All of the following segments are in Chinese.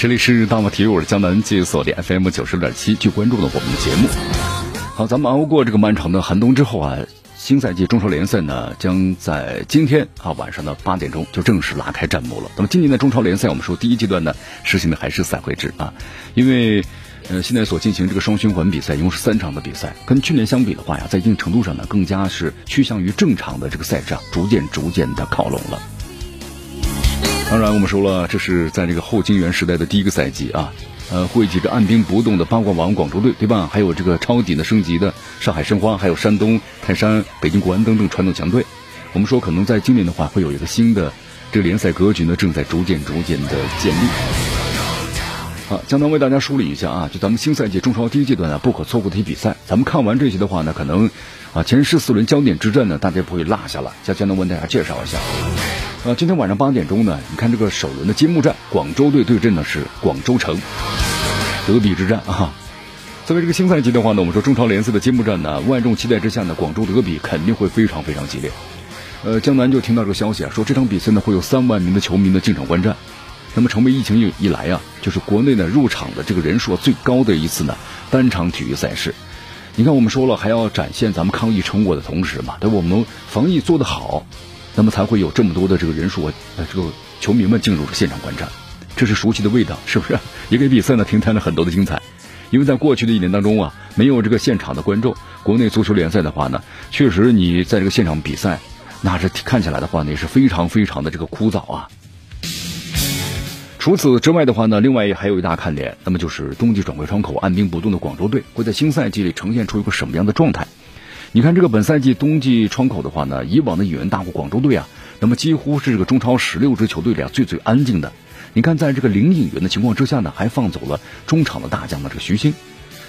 这里是大话体育，我是江南，继续锁定 FM 九十点七，去关注了我们的节目。好，咱们熬过这个漫长的寒冬之后啊，新赛季中超联赛呢将在今天啊晚上的八点钟就正式拉开战幕了。那么今年的中超联赛，我们说第一阶段呢实行的还是赛会制啊，因为呃现在所进行这个双循环比赛一共是三场的比赛，跟去年相比的话呀，在一定程度上呢更加是趋向于正常的这个赛制，逐渐逐渐的靠拢了。当然，我们说了，这是在这个后金元时代的第一个赛季啊，呃，汇集着按兵不动的八卦王广州队，对吧？还有这个超底的升级的上海申花，还有山东泰山、北京国安等等传统强队。我们说，可能在今年的话，会有一个新的这个联赛格局呢，正在逐渐逐渐的建立。好，江南为大家梳理一下啊，就咱们新赛季中超第一阶段啊，不可错过的一些比赛。咱们看完这些的话呢，可能啊，前十四轮焦点之战呢，大家不会落下了。江江南为大家介绍一下。呃，今天晚上八点钟呢，你看这个首轮的揭幕战，广州队对阵的是广州城，德比之战啊。作为这个新赛季的话呢，我们说中超联赛的揭幕战呢，万众期待之下呢，广州德比肯定会非常非常激烈。呃，江南就听到这个消息啊，说这场比赛呢会有三万名的球迷呢进场观战，那么成为疫情以以来啊，就是国内呢入场的这个人数最高的一次呢单场体育赛事。你看我们说了，还要展现咱们抗疫成果的同时嘛，对我们防疫做得好。那么才会有这么多的这个人数啊，这个球迷们进入了现场观战，这是熟悉的味道，是不是？也给比赛呢，平摊了很多的精彩。因为在过去的一年当中啊，没有这个现场的观众，国内足球联赛的话呢，确实你在这个现场比赛，那是看起来的话呢，也是非常非常的这个枯燥啊。除此之外的话呢，另外还有一大看点，那么就是冬季转会窗口按兵不动的广州队，会在新赛季里呈现出一个什么样的状态？你看这个本赛季冬季窗口的话呢，以往的引援大户广州队啊，那么几乎是这个中超十六支球队里啊最最安静的。你看在这个零引援的情况之下呢，还放走了中场的大将的这个徐新。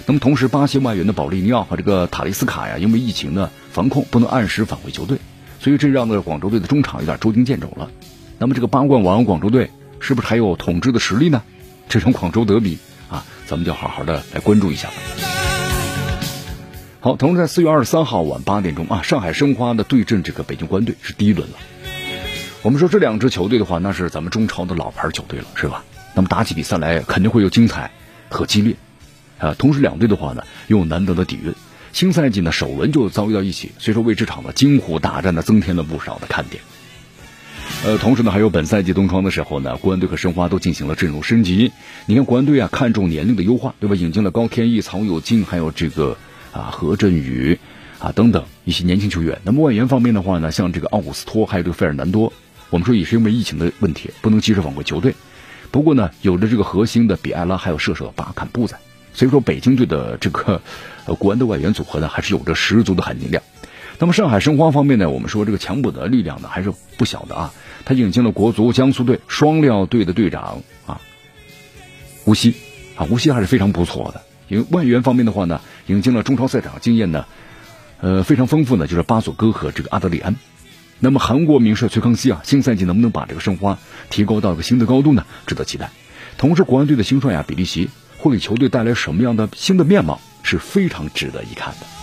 那么同时巴西外援的保利尼奥和这个塔利斯卡呀，因为疫情呢防控不能按时返回球队，所以这让呢广州队的中场有点捉襟见肘了。那么这个八冠王广州队是不是还有统治的实力呢？这场广州德比啊，咱们就好好的来关注一下吧。好，同时在四月二十三号晚八点钟啊，上海申花的对阵这个北京国安队是第一轮了。我们说这两支球队的话，那是咱们中超的老牌球队了，是吧？那么打起比赛来肯定会有精彩和激烈啊。同时两队的话呢，又有难得的底蕴。新赛季呢首轮就遭遇到一起，所以说为这场的惊虎大战呢增添了不少的看点。呃，同时呢还有本赛季冬窗的时候呢，国安队和申花都进行了阵容升级。你看国安队啊，看重年龄的优化，对吧？引进了高天意、曹有金，还有这个。啊，何振宇啊，等等一些年轻球员。那么外援方面的话呢，像这个奥古斯托，还有这个费尔南多，我们说也是因为疫情的问题，不能及时返回球队。不过呢，有着这个核心的比埃拉，还有射手巴坎布在，所以说北京队的这个呃国安的外援组合呢，还是有着十足的含金量。那么上海申花方面呢，我们说这个强补的力量呢，还是不小的啊。他引进了国足江苏队双料队的队长啊，吴曦啊，吴曦还是非常不错的。因为外援方面的话呢，引进了中超赛场经验呢，呃非常丰富呢，就是巴佐戈和这个阿德里安。那么韩国名帅崔康熙啊，新赛季能不能把这个申花提高到一个新的高度呢？值得期待。同时，国安队的新帅啊比利奇会给球队带来什么样的新的面貌，是非常值得一看的。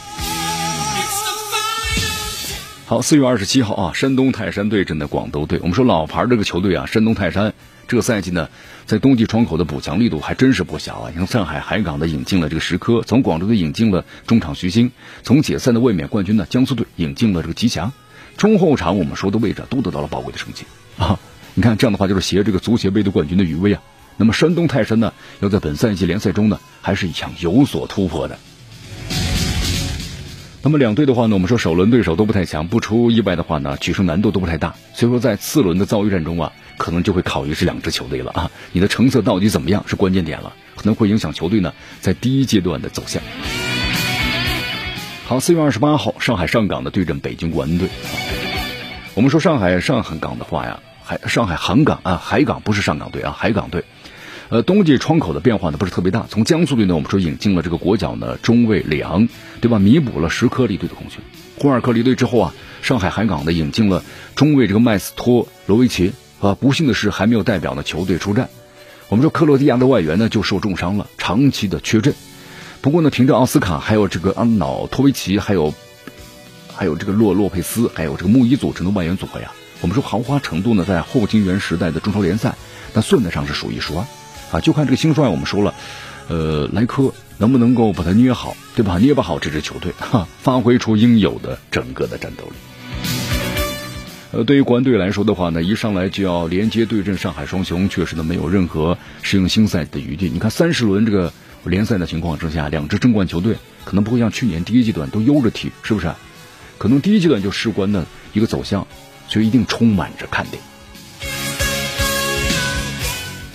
好，四月二十七号啊，山东泰山对阵的广州队。我们说老牌这个球队啊，山东泰山。这个赛季呢，在冬季窗口的补强力度还真是不小啊！你看上海海港的引进了这个石科，从广州队引进了中场徐新，从解散的卫冕冠军呢江苏队引进了这个吉祥，中后场我们说的位置都得到了宝贵的成绩啊！你看这样的话就是携这个足协杯的冠军的余威啊！那么山东泰山呢，要在本赛季联赛中呢，还是想有所突破的。那么两队的话呢，我们说首轮对手都不太强，不出意外的话呢，取胜难度都不太大，所以说在次轮的遭遇战中啊。可能就会考虑这两支球队了啊！你的成色到底怎么样是关键点了，可能会影响球队呢在第一阶段的走向。好，四月二十八号，上海上港的对阵北京国安队。我们说上海上海港的话呀，海上海航港啊，海港不是上港队啊，海港队。呃，冬季窗口的变化呢不是特别大。从江苏队呢，我们说引进了这个国脚呢中卫里昂，对吧？弥补了什科离队的空缺。霍尔克离队之后啊，上海海港呢引进了中卫这个麦斯托罗维奇啊。不幸的是还没有代表呢球队出战。我们说克罗地亚的外援呢就受重伤了，长期的缺阵。不过呢，凭着奥斯卡、还有这个安瑙托维奇、还有还有这个洛洛佩斯、还有这个穆伊组成的外援组合呀，我们说豪华程度呢，在后金元时代的中超联赛，那算得上是数一数二。啊就看这个新帅，我们说了，呃，莱科能不能够把它捏好，对吧？捏不好这支球队，哈，发挥出应有的整个的战斗力。呃，对于国安队来说的话呢，一上来就要连接对阵上海双雄，确实呢没有任何适应新赛的余地。你看三十轮这个。联赛的情况之下，两支争冠球队可能不会像去年第一阶段都悠着踢，是不是？可能第一阶段就事关的一个走向，所以一定充满着看点。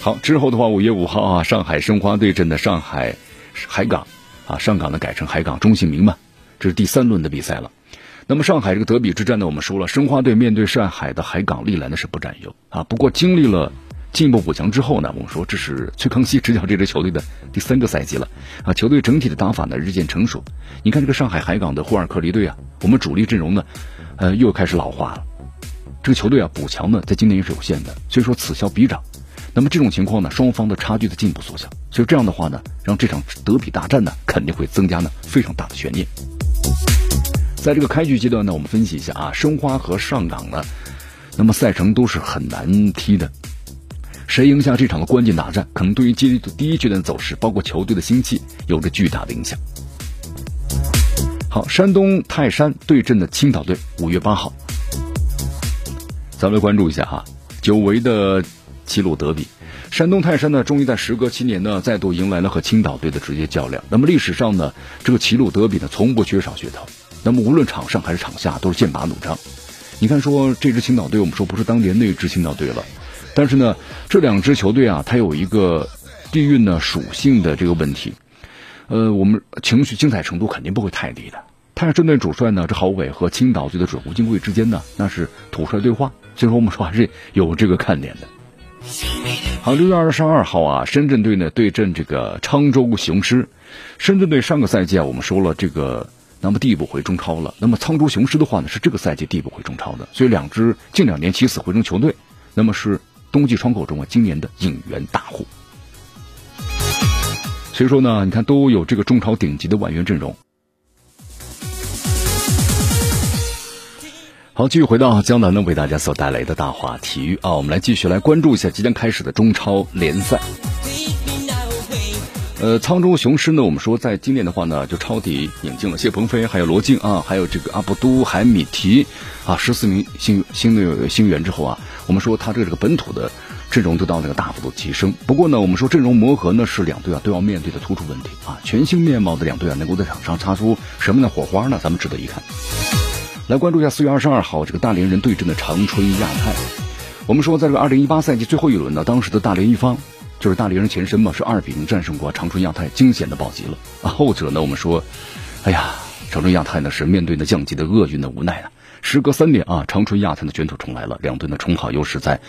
好，之后的话，五月五号啊，上海申花对阵的上海海港啊，上港呢改成海港中信民嘛，这是第三轮的比赛了。那么上海这个德比之战呢，我们说了，申花队面对上海的海港历来呢是不占优啊，不过经历了。进一步补强之后呢，我们说这是崔康熙执教这支球队的第三个赛季了啊，球队整体的打法呢日渐成熟。你看这个上海海港的霍尔克离队啊，我们主力阵容呢，呃又开始老化了。这个球队啊补强呢在今年也是有限的，所以说此消彼长。那么这种情况呢，双方的差距在进一步缩小。所以这样的话呢，让这场德比大战呢肯定会增加呢非常大的悬念。在这个开局阶段呢，我们分析一下啊，申花和上港呢，那么赛程都是很难踢的。谁赢下这场的关键大战，可能对于第第一阶段的走势，包括球队的心气，有着巨大的影响。好，山东泰山对阵的青岛队，五月八号，咱们来关注一下哈，久违的齐鲁德比，山东泰山呢，终于在时隔七年呢，再度迎来了和青岛队的直接较量。那么历史上呢，这个齐鲁德比呢，从不缺少噱头。那么无论场上还是场下，都是剑拔弩张。你看，说这支青岛队，我们说不是当年那支青岛队了。但是呢，这两支球队啊，它有一个地运呢属性的这个问题，呃，我们情绪精彩程度肯定不会太低的。泰山队主帅呢，这郝伟和青岛队的主吴金贵之间呢，那是土帅对话，所以说我们说还是有这个看点的。好，六月二十二号啊，深圳队呢对阵这个沧州雄狮。深圳队上个赛季啊，我们说了这个，那么递补回中超了。那么沧州雄狮的话呢，是这个赛季递补回中超的，所以两支近两年起死回生球队，那么是。冬季窗口中啊，今年的引援大户，所以说呢，你看都有这个中超顶级的外援阵容。好，继续回到江南呢为大家所带来的大话体育啊，我们来继续来关注一下即将开始的中超联赛。呃，沧州雄狮呢，我们说在今年的话呢，就抄底引进了谢鹏飞，还有罗晋啊，还有这个阿布都海米提啊，十四名新新的新援之后啊，我们说他这个这个本土的阵容得到那个大幅度提升。不过呢，我们说阵容磨合呢是两队啊都要面对的突出问题啊，全新面貌的两队啊能够在场上擦出什么样的火花呢？咱们值得一看。来关注一下四月二十二号这个大连人对阵的长春亚泰。我们说在这个二零一八赛季最后一轮呢，当时的大连一方。就是大连人前身嘛，是二比零战胜过长春亚泰，惊险的保级了。啊，后者呢，我们说，哎呀，长春亚泰呢是面对那降级的厄运的无奈啊。时隔三年啊，长春亚泰呢卷土重来了，两队呢重好又是在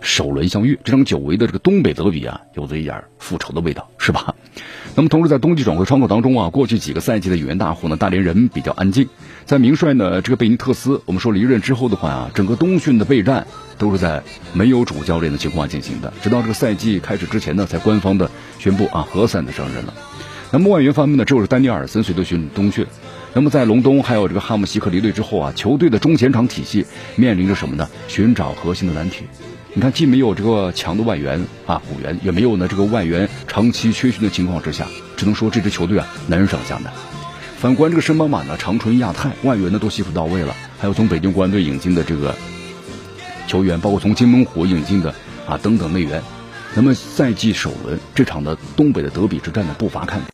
首轮相遇。这场久违的这个东北德比啊，有着一点复仇的味道，是吧？那么同时在冬季转会窗口当中啊，过去几个赛季的引援大户呢，大连人比较安静。在名帅呢这个贝尼特斯，我们说离任之后的话啊，整个冬训的备战。都是在没有主教练的情况下进行的，直到这个赛季开始之前呢，才官方的宣布啊，何塞的上任了。那么外援方面呢，只有是丹尼尔森随队训冬训。那么在隆东还有这个哈姆西克离队之后啊，球队的中前场体系面临着什么呢？寻找核心的难题。你看，既没有这个强的外援啊补援，也没有呢这个外援长期缺训的情况之下，只能说这支球队啊难上加难。反观这个申邦马呢，长春亚泰外援呢都悉数到位了，还有从北京国安队引进的这个。球员包括从金门虎引进的啊等等内援，那么赛季首轮这场的东北的德比之战呢不乏看点。